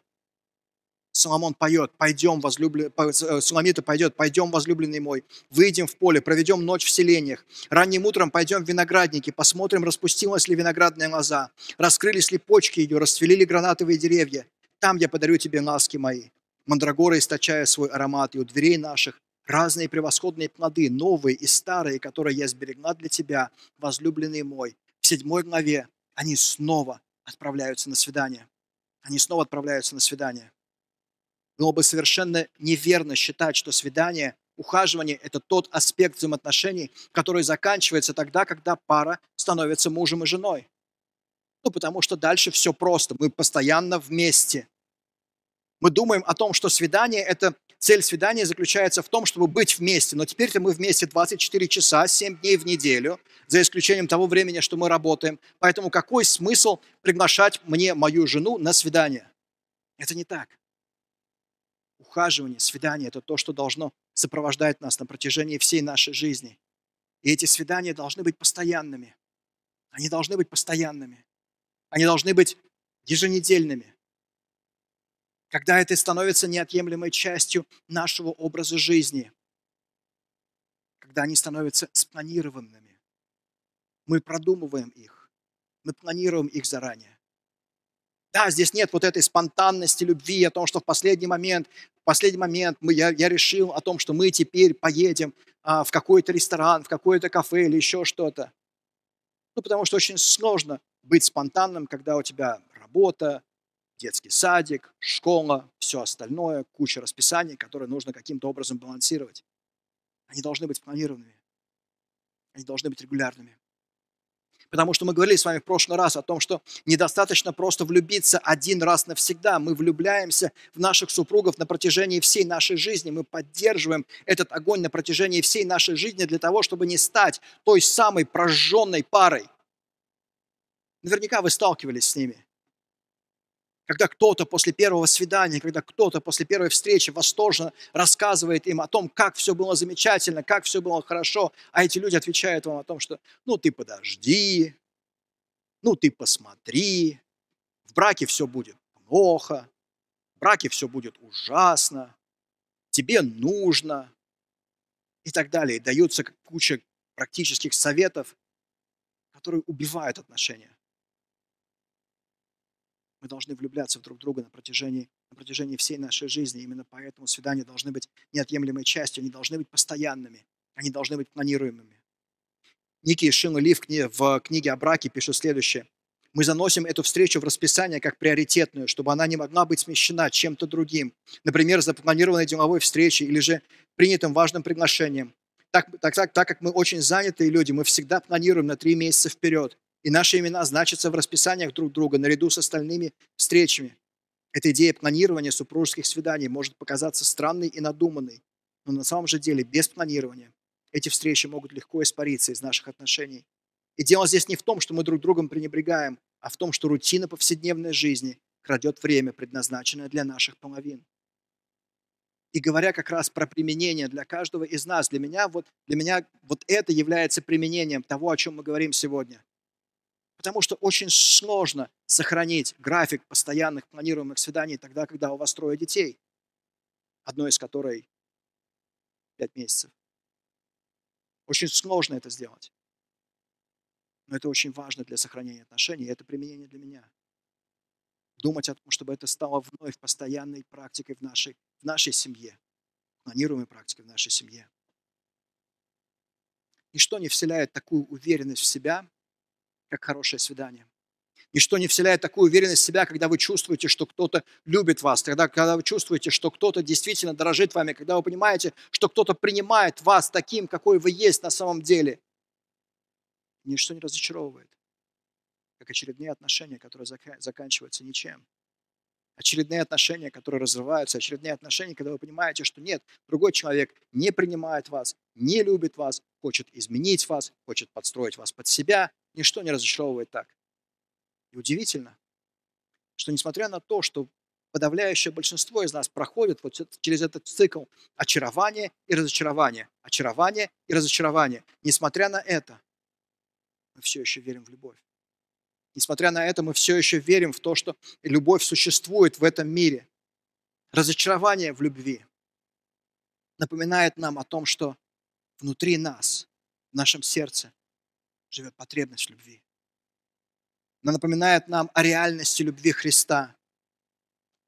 [SPEAKER 1] Соломон поет, пойдем, возлюбленный, э, Суламита пойдет, пойдем, возлюбленный мой, выйдем в поле, проведем ночь в селениях, ранним утром пойдем в виноградники, посмотрим, распустилась ли виноградная лоза, раскрылись ли почки ее, расцвели ли гранатовые деревья. Там я подарю тебе ласки мои. Мандрагора, источая свой аромат, и у дверей наших разные превосходные плоды, новые и старые, которые я сберегла для тебя, возлюбленный мой. В седьмой главе они снова отправляются на свидание. Они снова отправляются на свидание. Было бы совершенно неверно считать, что свидание, ухаживание – это тот аспект взаимоотношений, который заканчивается тогда, когда пара становится мужем и женой. Ну, потому что дальше все просто. Мы постоянно вместе. Мы думаем о том, что свидание – это цель свидания заключается в том, чтобы быть вместе. Но теперь-то мы вместе 24 часа, 7 дней в неделю, за исключением того времени, что мы работаем. Поэтому какой смысл приглашать мне мою жену на свидание? Это не так ухаживание, свидание – это то, что должно сопровождать нас на протяжении всей нашей жизни. И эти свидания должны быть постоянными. Они должны быть постоянными. Они должны быть еженедельными. Когда это становится неотъемлемой частью нашего образа жизни. Когда они становятся спланированными. Мы продумываем их. Мы планируем их заранее. Да, здесь нет вот этой спонтанности любви, о том, что в последний момент, последний момент мы, я, я решил о том, что мы теперь поедем а, в какой-то ресторан, в какое-то кафе или еще что-то. Ну, потому что очень сложно быть спонтанным, когда у тебя работа, детский садик, школа, все остальное, куча расписаний, которые нужно каким-то образом балансировать. Они должны быть спланированными. Они должны быть регулярными. Потому что мы говорили с вами в прошлый раз о том, что недостаточно просто влюбиться один раз навсегда. Мы влюбляемся в наших супругов на протяжении всей нашей жизни. Мы поддерживаем этот огонь на протяжении всей нашей жизни для того, чтобы не стать той самой прожженной парой. Наверняка вы сталкивались с ними. Когда кто-то после первого свидания, когда кто-то после первой встречи восторженно рассказывает им о том, как все было замечательно, как все было хорошо, а эти люди отвечают вам о том, что ну ты подожди, ну ты посмотри, в браке все будет плохо, в браке все будет ужасно, тебе нужно и так далее. И даются куча практических советов, которые убивают отношения. Мы должны влюбляться в друг друга на протяжении, на протяжении всей нашей жизни. Именно поэтому свидания должны быть неотъемлемой частью, они должны быть постоянными, они должны быть планируемыми. Ники Шин Ли в книге о браке пишет следующее. Мы заносим эту встречу в расписание как приоритетную, чтобы она не могла быть смещена чем-то другим. Например, запланированной деловой встречей или же принятым важным приглашением. Так, так, так, так как мы очень занятые люди, мы всегда планируем на три месяца вперед и наши имена значатся в расписаниях друг друга наряду с остальными встречами. Эта идея планирования супружеских свиданий может показаться странной и надуманной, но на самом же деле без планирования эти встречи могут легко испариться из наших отношений. И дело здесь не в том, что мы друг другом пренебрегаем, а в том, что рутина повседневной жизни крадет время, предназначенное для наших половин. И говоря как раз про применение для каждого из нас, для меня вот, для меня вот это является применением того, о чем мы говорим сегодня. Потому что очень сложно сохранить график постоянных планируемых свиданий тогда, когда у вас трое детей, одно из которой пять месяцев. Очень сложно это сделать. Но это очень важно для сохранения отношений, и это применение для меня. Думать о том, чтобы это стало вновь постоянной практикой в нашей, в нашей семье, планируемой практикой в нашей семье. Ничто не вселяет такую уверенность в себя, как хорошее свидание. Ничто не вселяет такую уверенность в себя, когда вы чувствуете, что кто-то любит вас, тогда, когда вы чувствуете, что кто-то действительно дорожит вами, когда вы понимаете, что кто-то принимает вас таким, какой вы есть на самом деле. Ничто не разочаровывает, как очередные отношения, которые заканчиваются ничем. Очередные отношения, которые разрываются, очередные отношения, когда вы понимаете, что нет, другой человек не принимает вас, не любит вас, хочет изменить вас, хочет подстроить вас под себя, Ничто не разочаровывает так. И удивительно, что несмотря на то, что подавляющее большинство из нас проходит вот через этот цикл очарования и разочарования, очарования и разочарования, несмотря на это, мы все еще верим в любовь. Несмотря на это, мы все еще верим в то, что любовь существует в этом мире. Разочарование в любви напоминает нам о том, что внутри нас, в нашем сердце, живет потребность в любви. Она напоминает нам о реальности любви Христа.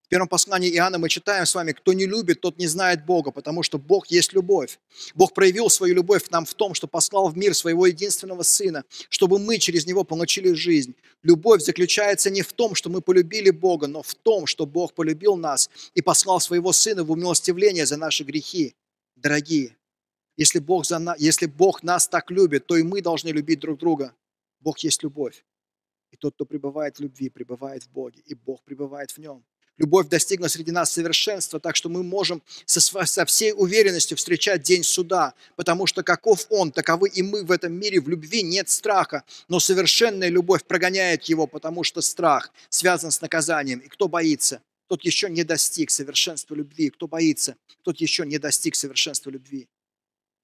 [SPEAKER 1] В первом послании Иоанна мы читаем с вами, кто не любит, тот не знает Бога, потому что Бог есть любовь. Бог проявил свою любовь нам в том, что послал в мир своего единственного Сына, чтобы мы через Него получили жизнь. Любовь заключается не в том, что мы полюбили Бога, но в том, что Бог полюбил нас и послал своего Сына в умилостивление за наши грехи. Дорогие, если Бог, за на... Если Бог нас так любит, то и мы должны любить друг друга. Бог есть любовь. И тот, кто пребывает в любви, пребывает в Боге, и Бог пребывает в нем. Любовь достигла среди нас совершенства, так что мы можем со, со всей уверенностью встречать день суда, потому что каков Он, таковы и мы в этом мире. В любви нет страха, но совершенная любовь прогоняет его, потому что страх связан с наказанием. И кто боится, тот еще не достиг совершенства любви. Кто боится, тот еще не достиг совершенства любви.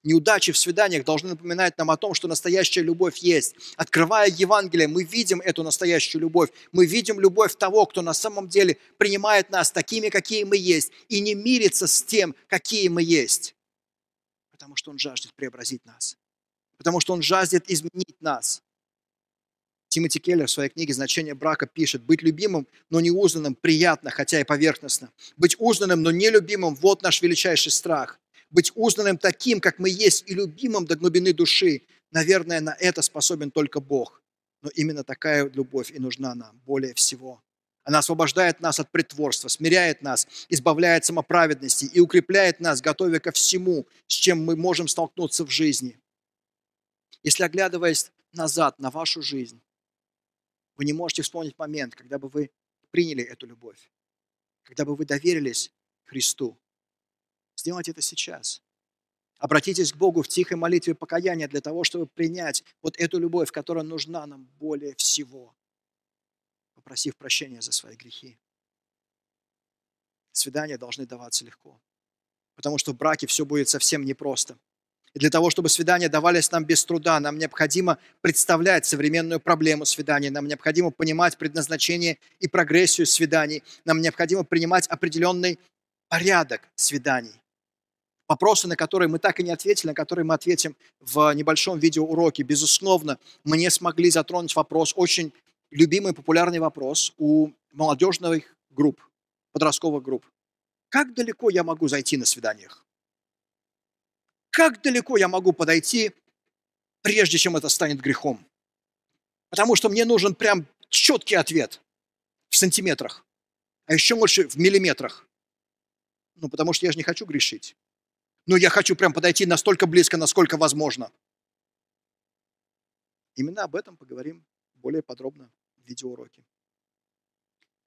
[SPEAKER 1] Неудачи в свиданиях должны напоминать нам о том, что настоящая любовь есть. Открывая Евангелие, мы видим эту настоящую любовь. Мы видим любовь того, кто на самом деле принимает нас такими, какие мы есть, и не мирится с тем, какие мы есть. Потому что Он жаждет преобразить нас. Потому что Он жаждет изменить нас. Тимоти Келлер в своей книге «Значение брака» пишет, «Быть любимым, но не узнанным приятно, хотя и поверхностно. Быть узнанным, но не любимым – вот наш величайший страх быть узнанным таким, как мы есть, и любимым до глубины души. Наверное, на это способен только Бог. Но именно такая любовь и нужна нам более всего. Она освобождает нас от притворства, смиряет нас, избавляет самоправедности и укрепляет нас, готовя ко всему, с чем мы можем столкнуться в жизни. Если оглядываясь назад на вашу жизнь, вы не можете вспомнить момент, когда бы вы приняли эту любовь, когда бы вы доверились Христу. Сделайте это сейчас. Обратитесь к Богу в тихой молитве покаяния для того, чтобы принять вот эту любовь, которая нужна нам более всего, попросив прощения за свои грехи. Свидания должны даваться легко, потому что в браке все будет совсем непросто. И для того, чтобы свидания давались нам без труда, нам необходимо представлять современную проблему свиданий, нам необходимо понимать предназначение и прогрессию свиданий, нам необходимо принимать определенный порядок свиданий. Вопросы, на которые мы так и не ответили, на которые мы ответим в небольшом видеоуроке. Безусловно, мы не смогли затронуть вопрос, очень любимый, популярный вопрос у молодежных групп, подростковых групп. Как далеко я могу зайти на свиданиях? Как далеко я могу подойти, прежде чем это станет грехом? Потому что мне нужен прям четкий ответ в сантиметрах, а еще больше в миллиметрах. Ну, потому что я же не хочу грешить но я хочу прям подойти настолько близко, насколько возможно. Именно об этом поговорим более подробно в видеоуроке.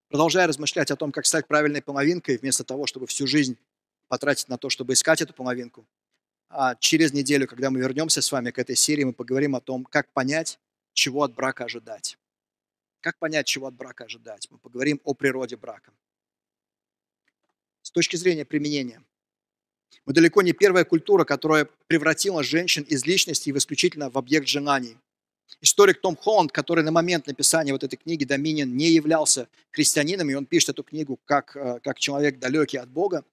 [SPEAKER 1] Продолжая размышлять о том, как стать правильной половинкой, вместо того, чтобы всю жизнь потратить на то, чтобы искать эту половинку, а через неделю, когда мы вернемся с вами к этой серии, мы поговорим о том, как понять, чего от брака ожидать. Как понять, чего от брака ожидать? Мы поговорим о природе брака. С точки зрения применения – мы далеко не первая культура, которая превратила женщин из личности в исключительно в объект желаний. Историк Том Холланд, который на момент написания вот этой книги «Доминион» не являлся христианином, и он пишет эту книгу как, э, как человек далекий от Бога,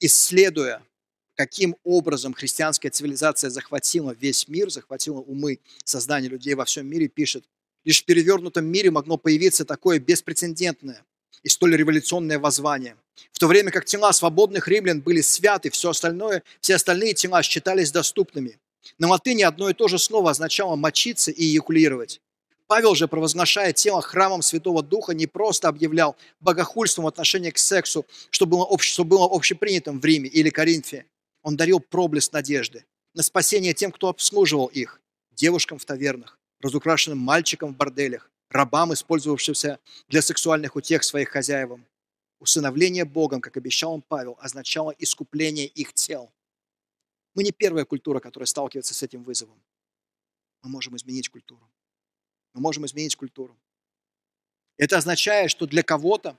[SPEAKER 1] исследуя, каким образом христианская цивилизация захватила весь мир, захватила умы создания людей во всем мире, пишет, лишь в перевернутом мире могло появиться такое беспрецедентное и столь революционное воззвание – в то время как тела свободных римлян были святы, все остальное, все остальные тела считались доступными. На латыни одно и то же слово означало мочиться и эякулировать. Павел же, провозглашая тело храмом Святого Духа, не просто объявлял богохульством в отношении к сексу, что было, обще, что было общепринятым в Риме или Коринфе. Он дарил проблеск надежды на спасение тем, кто обслуживал их, девушкам в тавернах, разукрашенным мальчикам в борделях, рабам, использовавшимся для сексуальных утех своих хозяевам. Усыновление Богом, как обещал он Павел, означало искупление их тел. Мы не первая культура, которая сталкивается с этим вызовом. Мы можем изменить культуру. Мы можем изменить культуру. Это означает, что для кого-то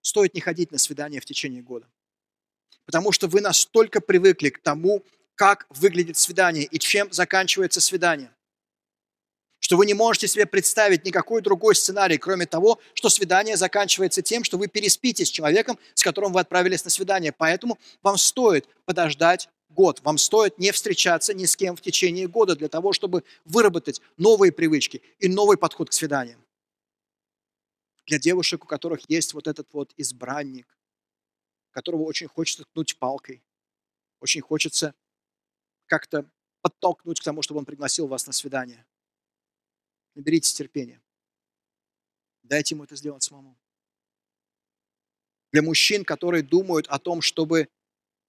[SPEAKER 1] стоит не ходить на свидание в течение года. Потому что вы настолько привыкли к тому, как выглядит свидание и чем заканчивается свидание что вы не можете себе представить никакой другой сценарий, кроме того, что свидание заканчивается тем, что вы переспите с человеком, с которым вы отправились на свидание. Поэтому вам стоит подождать год. Вам стоит не встречаться ни с кем в течение года для того, чтобы выработать новые привычки и новый подход к свиданиям. Для девушек, у которых есть вот этот вот избранник, которого очень хочется ткнуть палкой, очень хочется как-то подтолкнуть к тому, чтобы он пригласил вас на свидание – Наберитесь терпения. Дайте ему это сделать самому. Для мужчин, которые думают о том, чтобы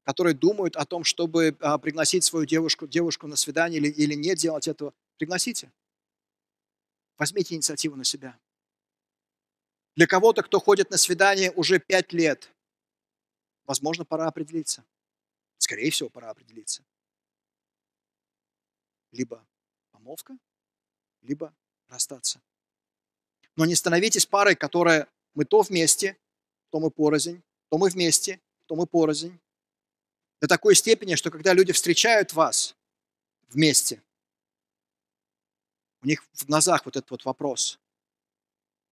[SPEAKER 1] которые думают о том, чтобы а, пригласить свою девушку, девушку на свидание или, или не делать этого, пригласите. Возьмите инициативу на себя. Для кого-то, кто ходит на свидание уже пять лет, возможно, пора определиться. Скорее всего, пора определиться. Либо помолвка, либо расстаться. Но не становитесь парой, которая мы то вместе, то мы порознь, то мы вместе, то мы порознь. До такой степени, что когда люди встречают вас вместе, у них в глазах вот этот вот вопрос.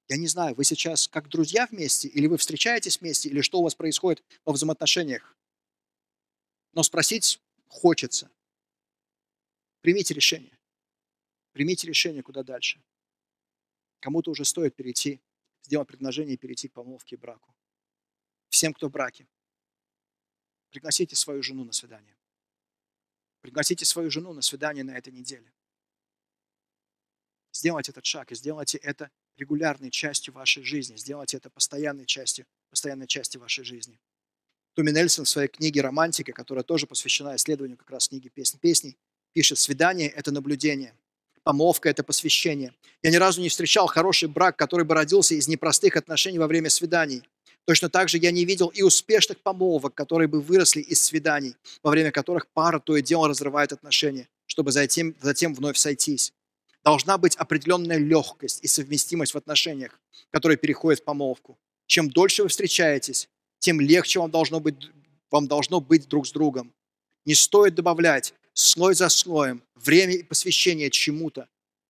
[SPEAKER 1] Я не знаю, вы сейчас как друзья вместе, или вы встречаетесь вместе, или что у вас происходит во взаимоотношениях. Но спросить хочется. Примите решение. Примите решение, куда дальше. Кому-то уже стоит перейти, сделать предложение и перейти к помолвке и браку. Всем, кто в браке, пригласите свою жену на свидание. Пригласите свою жену на свидание на этой неделе. Сделайте этот шаг и сделайте это регулярной частью вашей жизни. Сделайте это постоянной частью, постоянной частью вашей жизни. Туми Нельсон в своей книге «Романтика», которая тоже посвящена исследованию как раз книги «Песнь песней», пишет, свидание – это наблюдение, помолвка – это посвящение. Я ни разу не встречал хороший брак, который бы родился из непростых отношений во время свиданий. Точно так же я не видел и успешных помолвок, которые бы выросли из свиданий, во время которых пара то и дело разрывает отношения, чтобы затем, затем вновь сойтись. Должна быть определенная легкость и совместимость в отношениях, которые переходят в помолвку. Чем дольше вы встречаетесь, тем легче вам должно быть, вам должно быть друг с другом. Не стоит добавлять слой за слоем время и посвящение чему-то,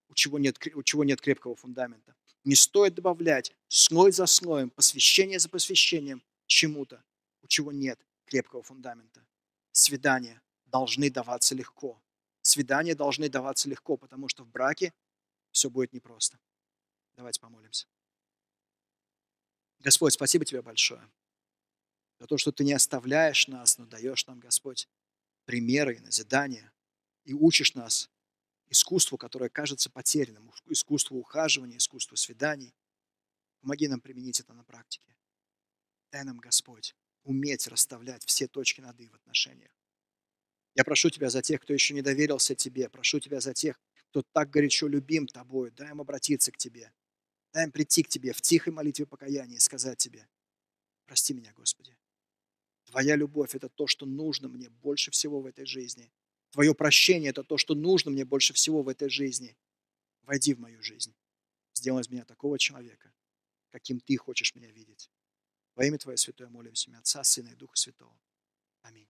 [SPEAKER 1] у чего нет, у чего нет крепкого фундамента. Не стоит добавлять слой за слоем, посвящение за посвящением чему-то, у чего нет крепкого фундамента. Свидания должны даваться легко. Свидания должны даваться легко, потому что в браке все будет непросто. Давайте помолимся. Господь, спасибо тебе большое за то, что ты не оставляешь нас, но даешь нам, Господь, примеры назидания, и учишь нас искусству, которое кажется потерянным, искусству ухаживания, искусству свиданий. Помоги нам применить это на практике. Дай нам, Господь, уметь расставлять все точки над «и» в отношениях. Я прошу Тебя за тех, кто еще не доверился Тебе. Прошу Тебя за тех, кто так горячо любим Тобой. Дай им обратиться к Тебе. Дай им прийти к Тебе в тихой молитве покаяния и сказать Тебе, прости меня, Господи. Твоя любовь – это то, что нужно мне больше всего в этой жизни. Твое прощение – это то, что нужно мне больше всего в этой жизни. Войди в мою жизнь. Сделай из меня такого человека, каким Ты хочешь меня видеть. Во имя Твое Святое молимся, имя Отца, Сына и Духа Святого. Аминь.